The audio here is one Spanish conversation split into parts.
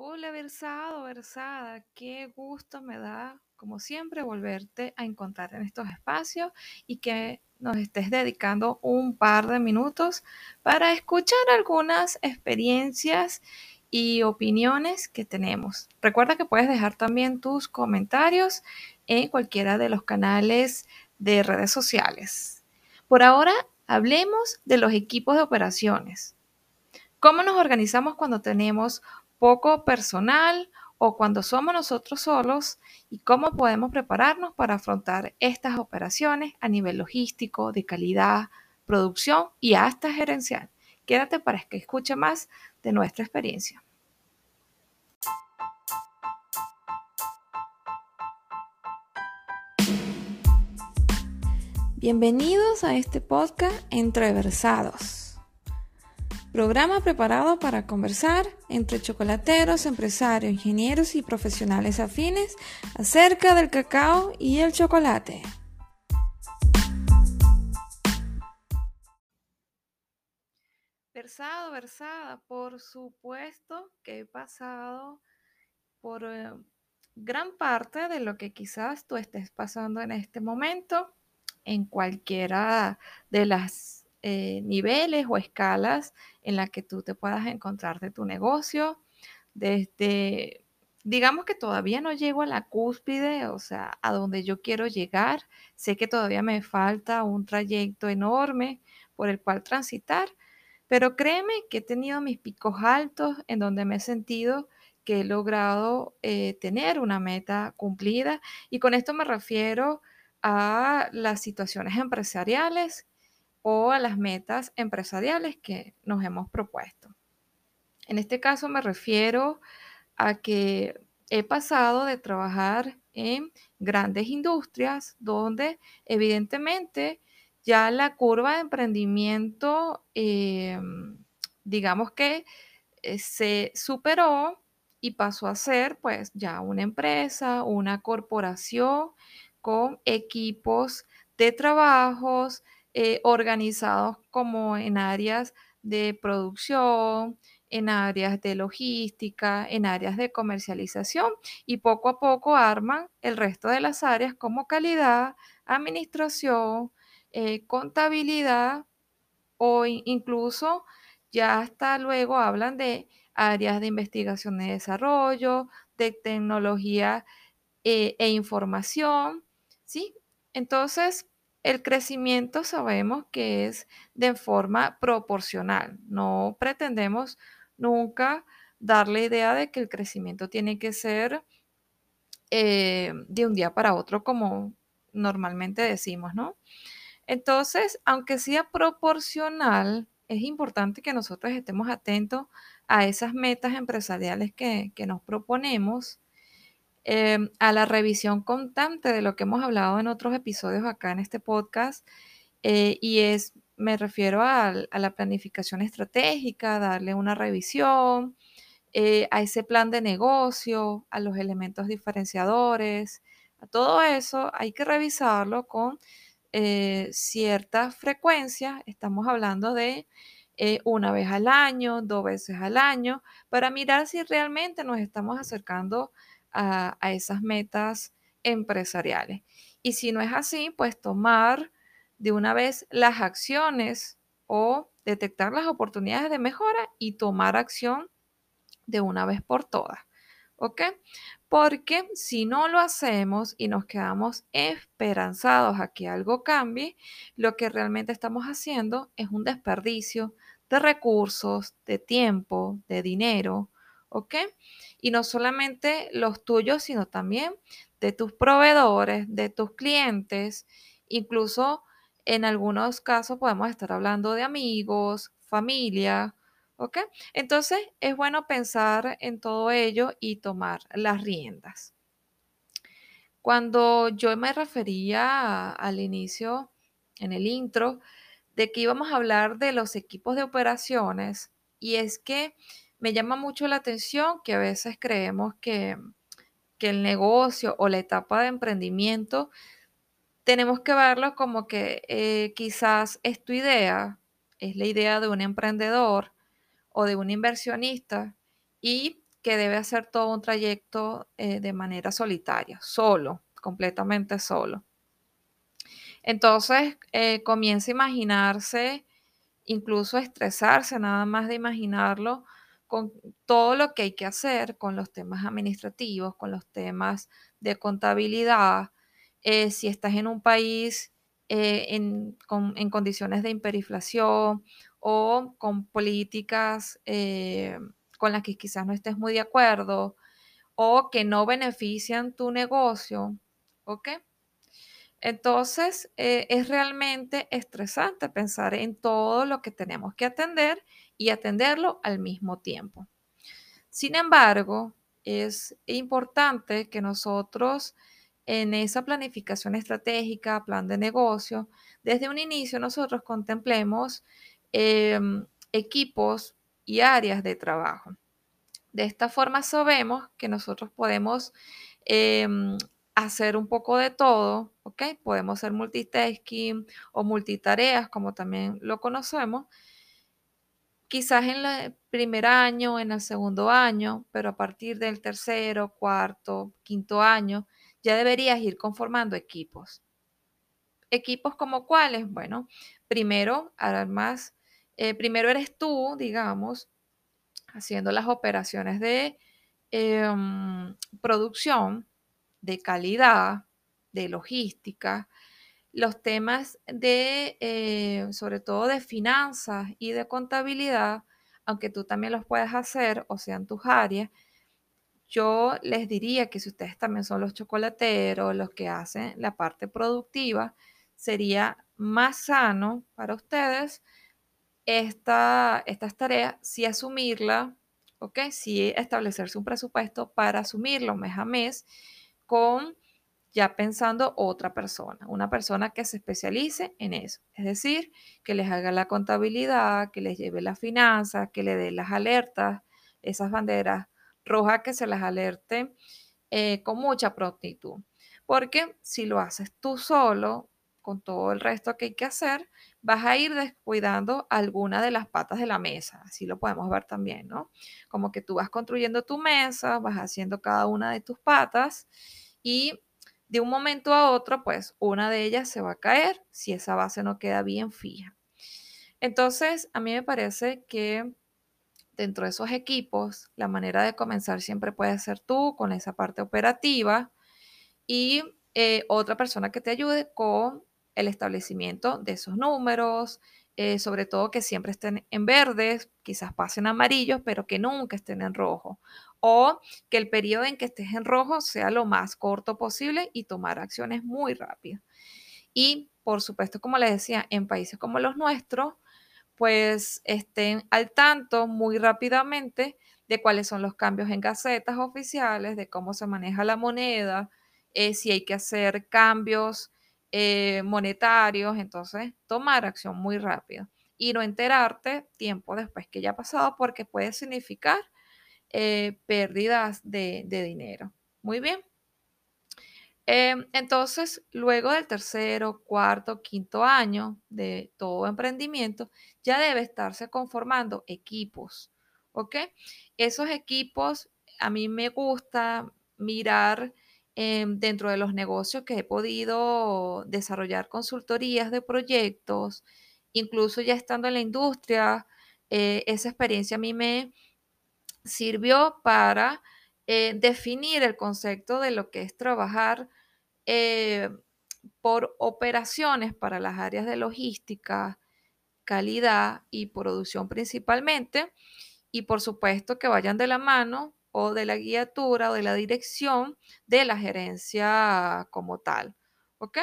Hola, versado, versada, qué gusto me da, como siempre, volverte a encontrar en estos espacios y que nos estés dedicando un par de minutos para escuchar algunas experiencias y opiniones que tenemos. Recuerda que puedes dejar también tus comentarios en cualquiera de los canales de redes sociales. Por ahora, hablemos de los equipos de operaciones. ¿Cómo nos organizamos cuando tenemos poco personal o cuando somos nosotros solos y cómo podemos prepararnos para afrontar estas operaciones a nivel logístico, de calidad, producción y hasta gerencial. Quédate para que escuche más de nuestra experiencia. Bienvenidos a este podcast Entreversados Programa preparado para conversar entre chocolateros, empresarios, ingenieros y profesionales afines acerca del cacao y el chocolate. Versado, versada, por supuesto que he pasado por eh, gran parte de lo que quizás tú estés pasando en este momento en cualquiera de las eh, niveles o escalas en la que tú te puedas encontrar de tu negocio. Desde, digamos que todavía no llego a la cúspide, o sea, a donde yo quiero llegar. Sé que todavía me falta un trayecto enorme por el cual transitar, pero créeme que he tenido mis picos altos en donde me he sentido que he logrado eh, tener una meta cumplida. Y con esto me refiero a las situaciones empresariales o a las metas empresariales que nos hemos propuesto. En este caso me refiero a que he pasado de trabajar en grandes industrias donde evidentemente ya la curva de emprendimiento, em, digamos que eh, se superó y pasó a ser pues ya una empresa, una corporación con equipos de trabajos, eh, organizados como en áreas de producción, en áreas de logística, en áreas de comercialización y poco a poco arman el resto de las áreas como calidad, administración, eh, contabilidad o incluso ya hasta luego hablan de áreas de investigación y desarrollo, de tecnología eh, e información, ¿sí? Entonces, el crecimiento sabemos que es de forma proporcional. No pretendemos nunca dar la idea de que el crecimiento tiene que ser eh, de un día para otro, como normalmente decimos, ¿no? Entonces, aunque sea proporcional, es importante que nosotros estemos atentos a esas metas empresariales que, que nos proponemos Em, a la revisión constante de lo que hemos hablado en otros episodios acá en este podcast. Eh, y es, me refiero a, la planificación estratégica, darle una revisión, eh, a ese plan de negocio, a los elementos diferenciadores, a todo eso hay que revisarlo con eh, cierta frecuencia. Estamos hablando de una vez al año, dos veces al año, para mirar si realmente nos estamos acercando a, esas metas empresariales. Y si no es así, pues tomar de una vez las acciones o detectar las oportunidades de mejora y tomar acción de una vez por todas. ¿Ok? Porque si no lo hacemos y nos quedamos esperanzados a que algo cambie, lo que realmente estamos haciendo es un desperdicio de recursos, de tiempo, de dinero, ¿ok? Y no solamente los tuyos, sino también de tus proveedores, de tus clientes, incluso en algunos casos podemos estar hablando de amigos, familia, ¿ok? Entonces es bueno pensar en todo ello y tomar las riendas. Cuando yo me refería al inicio, en el intro, de que íbamos a hablar de los equipos de operaciones, y es que me llama mucho la atención que a veces creemos que, el negocio o la etapa de emprendimiento tenemos que verlo como que eh, quizás es tu idea, es la idea de un emprendedor o de un inversionista y que debe hacer todo un trayecto eh, de manera solitaria, solo, completamente solo. Entonces eh, comienza a imaginarse, incluso a estresarse nada más de imaginarlo, con todo lo que hay que hacer, con los temas administrativos, con los temas de contabilidad, eh, si estás en un país en, condiciones de hiperinflación o con políticas con las que quizás no estés muy de acuerdo o que no benefician tu negocio, ¿ok? Entonces, eh, es realmente estresante pensar en todo lo que tenemos que atender y atenderlo al mismo tiempo. Sin embargo, es importante que nosotros en esa planificación estratégica, plan de negocio, desde un inicio nosotros contemplemos em, equipos y áreas de trabajo. De esta forma sabemos que nosotros podemos em, hacer un poco de todo, ¿ok? Podemos hacer multitasking o multitareas, como también lo conocemos, quizás en el primer año, en el segundo año, pero a partir del tercero, cuarto, quinto año, ya deberías ir conformando equipos. ¿Equipos como cuáles? Bueno, primero, más eh, primero eres tú, digamos, haciendo las operaciones de em, producción, de calidad, de logística, los temas de, eh, sobre todo de finanzas y de contabilidad, aunque tú también los puedes hacer, o sea, en tus áreas, yo les diría que si ustedes también son los chocolateros, los que hacen la parte productiva, sería más sano para ustedes esta, estas tareas, sí asumirla, ¿ok? Sí establecerse un presupuesto para asumirlo mes a mes con ya pensando otra persona, una persona que se especialice en eso, es decir, que les haga la contabilidad, que les lleve las finanzas, que le dé las alertas, esas banderas rojas que se las alerte eh, con mucha prontitud. Porque si lo haces tú solo, con todo el resto que hay que hacer, vas a ir descuidando alguna de las patas de la mesa. Así lo podemos ver también, ¿no? Como que tú vas construyendo tu mesa, vas haciendo cada una de tus patas y de un momento a otro, pues una de ellas se va a caer si esa base no queda bien fija. Entonces, a mí me parece que dentro de esos equipos, la manera de comenzar siempre puede ser tú con esa parte operativa y eh, otra persona que te ayude con el establecimiento de esos números, eh, sobre todo que siempre estén en verdes, quizás pasen amarillos, pero que nunca estén en rojo. O que el periodo en que estés en rojo sea lo más corto posible y tomar acciones muy rápidas. Y por supuesto, como les decía, en países como los nuestros, pues estén al tanto muy rápidamente de cuáles son los cambios en gacetas oficiales, de cómo se maneja la moneda, eh, si hay que hacer cambios eh, monetarios, entonces tomar acción muy rápido y no enterarte tiempo después que ya ha pasado porque puede significar eh, pérdidas de, dinero. Muy bien. Em, entonces, luego del tercero, cuarto, quinto año de todo emprendimiento, ya debe estarse conformando equipos, ¿ok? Esos equipos, a mí me gusta mirar Em, dentro de los negocios que he podido desarrollar consultorías de proyectos, incluso ya estando en la industria, eh, esa experiencia a mí me sirvió para eh, definir el concepto de lo que es trabajar eh, por operaciones para las áreas de logística, calidad y producción principalmente, y por supuesto que vayan de la mano o de la guiatura o de la dirección de la gerencia como tal. ¿Ok?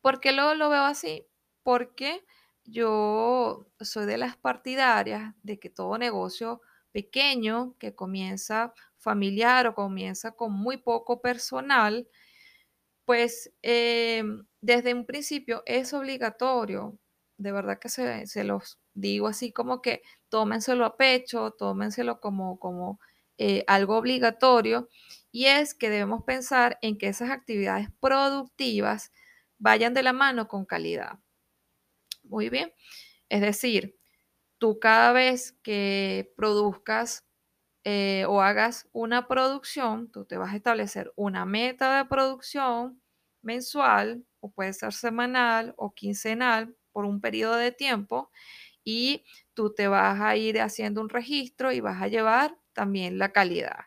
¿Por qué lo, lo veo así? Porque yo soy de las partidarias de que todo negocio pequeño que comienza familiar o comienza con muy poco personal, pues em, desde un principio es obligatorio, de verdad que se, se los digo así como que tómenselo a pecho, tómenselo como, como eh, algo obligatorio, y es que debemos pensar en que esas actividades productivas vayan de la mano con calidad. Muy bien. Es decir, tú cada vez que produzcas eh, o hagas una producción, tú te vas a establecer una meta de producción mensual o puede ser semanal o quincenal por un periodo de tiempo y tú te vas a ir haciendo un registro y vas a llevar también la calidad.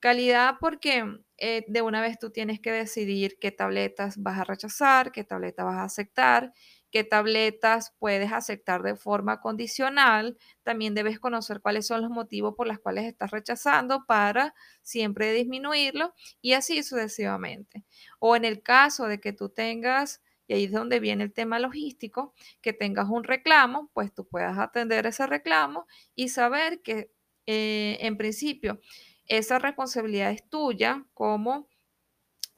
Calidad porque eh, de una vez tú tienes que decidir qué tabletas vas a rechazar, qué tabletas vas a aceptar, qué tabletas puedes aceptar de forma condicional. También debes conocer cuáles son los motivos por los cuales estás rechazando para siempre disminuirlo y así sucesivamente. O en el caso de que tú tengas y ahí es donde viene el tema logístico, que tengas un reclamo, pues tú puedas atender ese reclamo y saber que eh, en principio esa responsabilidad es tuya como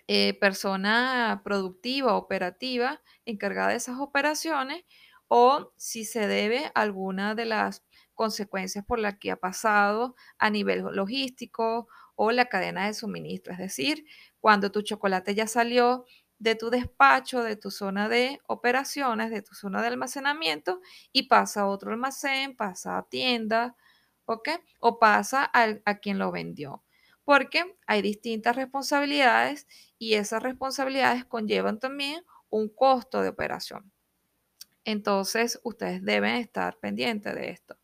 eh, persona productiva, operativa, encargada de esas operaciones, o si se debe a alguna de las consecuencias por las que ha pasado a nivel logístico o la cadena de suministro. Es decir, cuando tu chocolate ya salió de tu despacho, de tu zona de operaciones, de tu zona de almacenamiento y pasa a otro almacén, pasa a tienda, ¿ok? O pasa a quien lo vendió. Porque hay distintas responsabilidades y esas responsabilidades conllevan también un costo de operación. Entonces, ustedes deben estar pendientes de esto.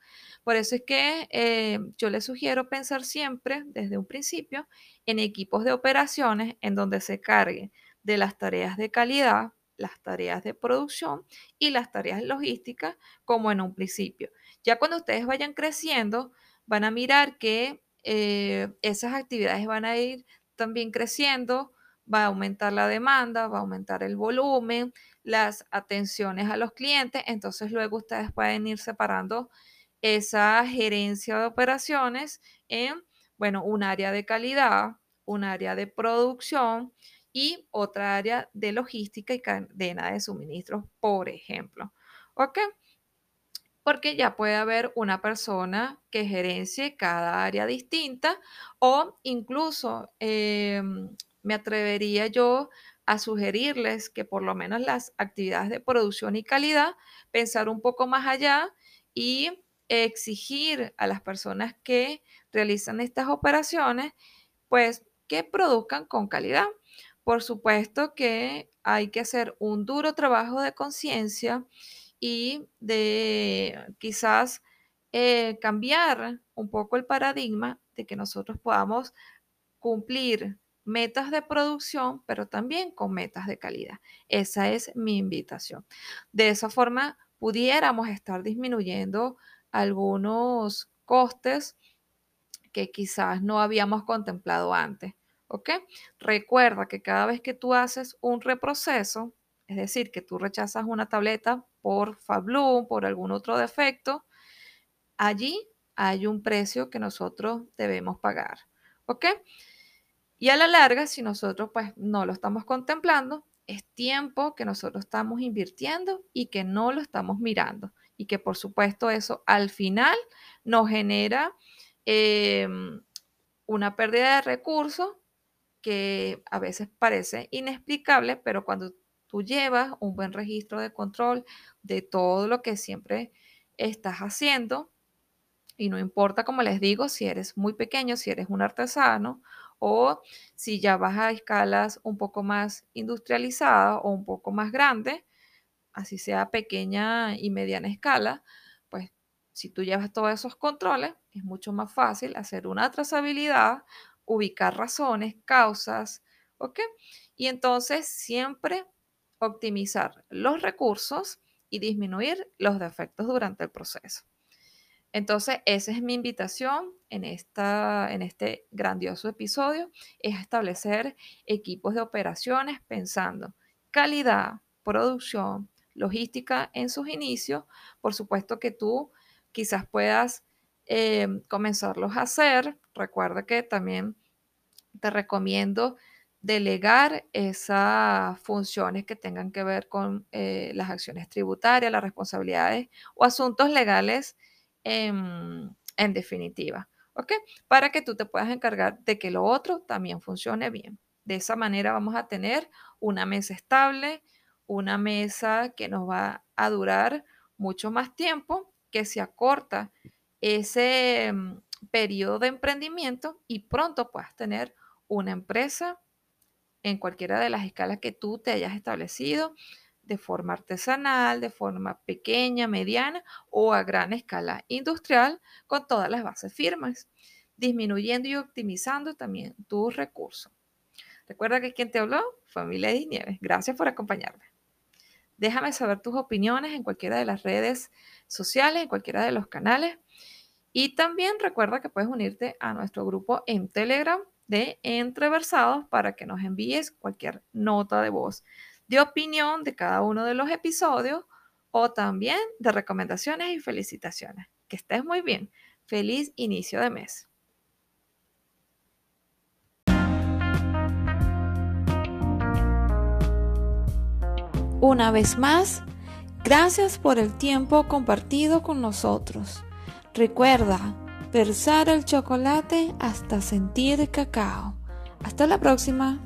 Por eso es que eh, yo les sugiero pensar siempre desde un principio en equipos de operaciones en donde se cargue de las tareas de calidad, las tareas de producción y las tareas logísticas como en un principio. Ya cuando ustedes vayan creciendo, van a mirar que eh, esas actividades van a ir también creciendo, va a aumentar la demanda, va a aumentar el volumen, las atenciones a los clientes, entonces luego ustedes pueden ir separando esa gerencia de operaciones en, bueno, un área de calidad, un área de producción y otra área de logística y cadena de suministros, por ejemplo. ¿Ok? Porque ya puede haber una persona que gerencie cada área distinta o incluso em, me atrevería yo a sugerirles que por lo menos las actividades de producción y calidad, pensar un poco más allá y exigir a las personas que realizan estas operaciones, pues que produzcan con calidad. Por supuesto que hay que hacer un duro trabajo de conciencia y de quizás eh, cambiar un poco el paradigma de que nosotros podamos cumplir metas de producción, pero también con metas de calidad. Esa es mi invitación. De esa forma, pudiéramos estar disminuyendo algunos costes que quizás no habíamos contemplado antes. ¿Ok? Recuerda que cada vez que tú haces un reproceso, es decir, que tú rechazas una tableta por Fabloom, por algún otro defecto, allí hay un precio que nosotros debemos pagar. ¿Ok? Y a la larga, si nosotros pues no lo estamos contemplando, es tiempo que nosotros estamos invirtiendo y que no lo estamos mirando. Y que por supuesto eso al final nos genera em, una pérdida de recursos que a veces parece inexplicable, pero cuando tú llevas un buen registro de control de todo lo que siempre estás haciendo. Y no importa, como les digo, si eres muy pequeño, si eres un artesano o si ya vas a escalas un poco más industrializadas o un poco más grandes, así sea pequeña y mediana escala, pues si tú llevas todos esos controles, es mucho más fácil hacer una trazabilidad, ubicar razones, causas, ¿ok? Y entonces siempre optimizar los recursos y disminuir los defectos durante el proceso. Entonces, esa es mi invitación en, esta, en este grandioso episodio, es establecer equipos de operaciones pensando calidad, producción, logística en sus inicios. Por supuesto que tú quizás puedas eh, comenzarlos a hacer. Recuerda que también te recomiendo delegar esas funciones que tengan que ver con eh, las acciones tributarias, las responsabilidades o asuntos legales en, definitiva. ¿Ok? Para que tú te puedas encargar de que lo otro también funcione bien. De esa manera vamos a tener una mesa estable, una mesa que nos va a durar mucho más tiempo, que se acorta ese mm, periodo de emprendimiento y pronto puedas tener una empresa en cualquiera de las escalas que tú te hayas establecido, de forma artesanal, de forma pequeña, mediana o a gran escala industrial, con todas las bases firmes, disminuyendo y optimizando también tus recursos. Recuerda que quien te habló, familia de Nieves. Gracias por acompañarme. Déjame saber tus opiniones en cualquiera de las redes sociales, en cualquiera de los canales. Y también recuerda que puedes unirte a nuestro grupo en Telegram de Entreversados para que nos envíes cualquier nota de voz de opinión de cada uno de los episodios o también de recomendaciones y felicitaciones. Que estés muy bien. Feliz inicio de mes. Una vez más, gracias por el tiempo compartido con nosotros. Recuerda, versar el chocolate hasta sentir cacao. Hasta la próxima.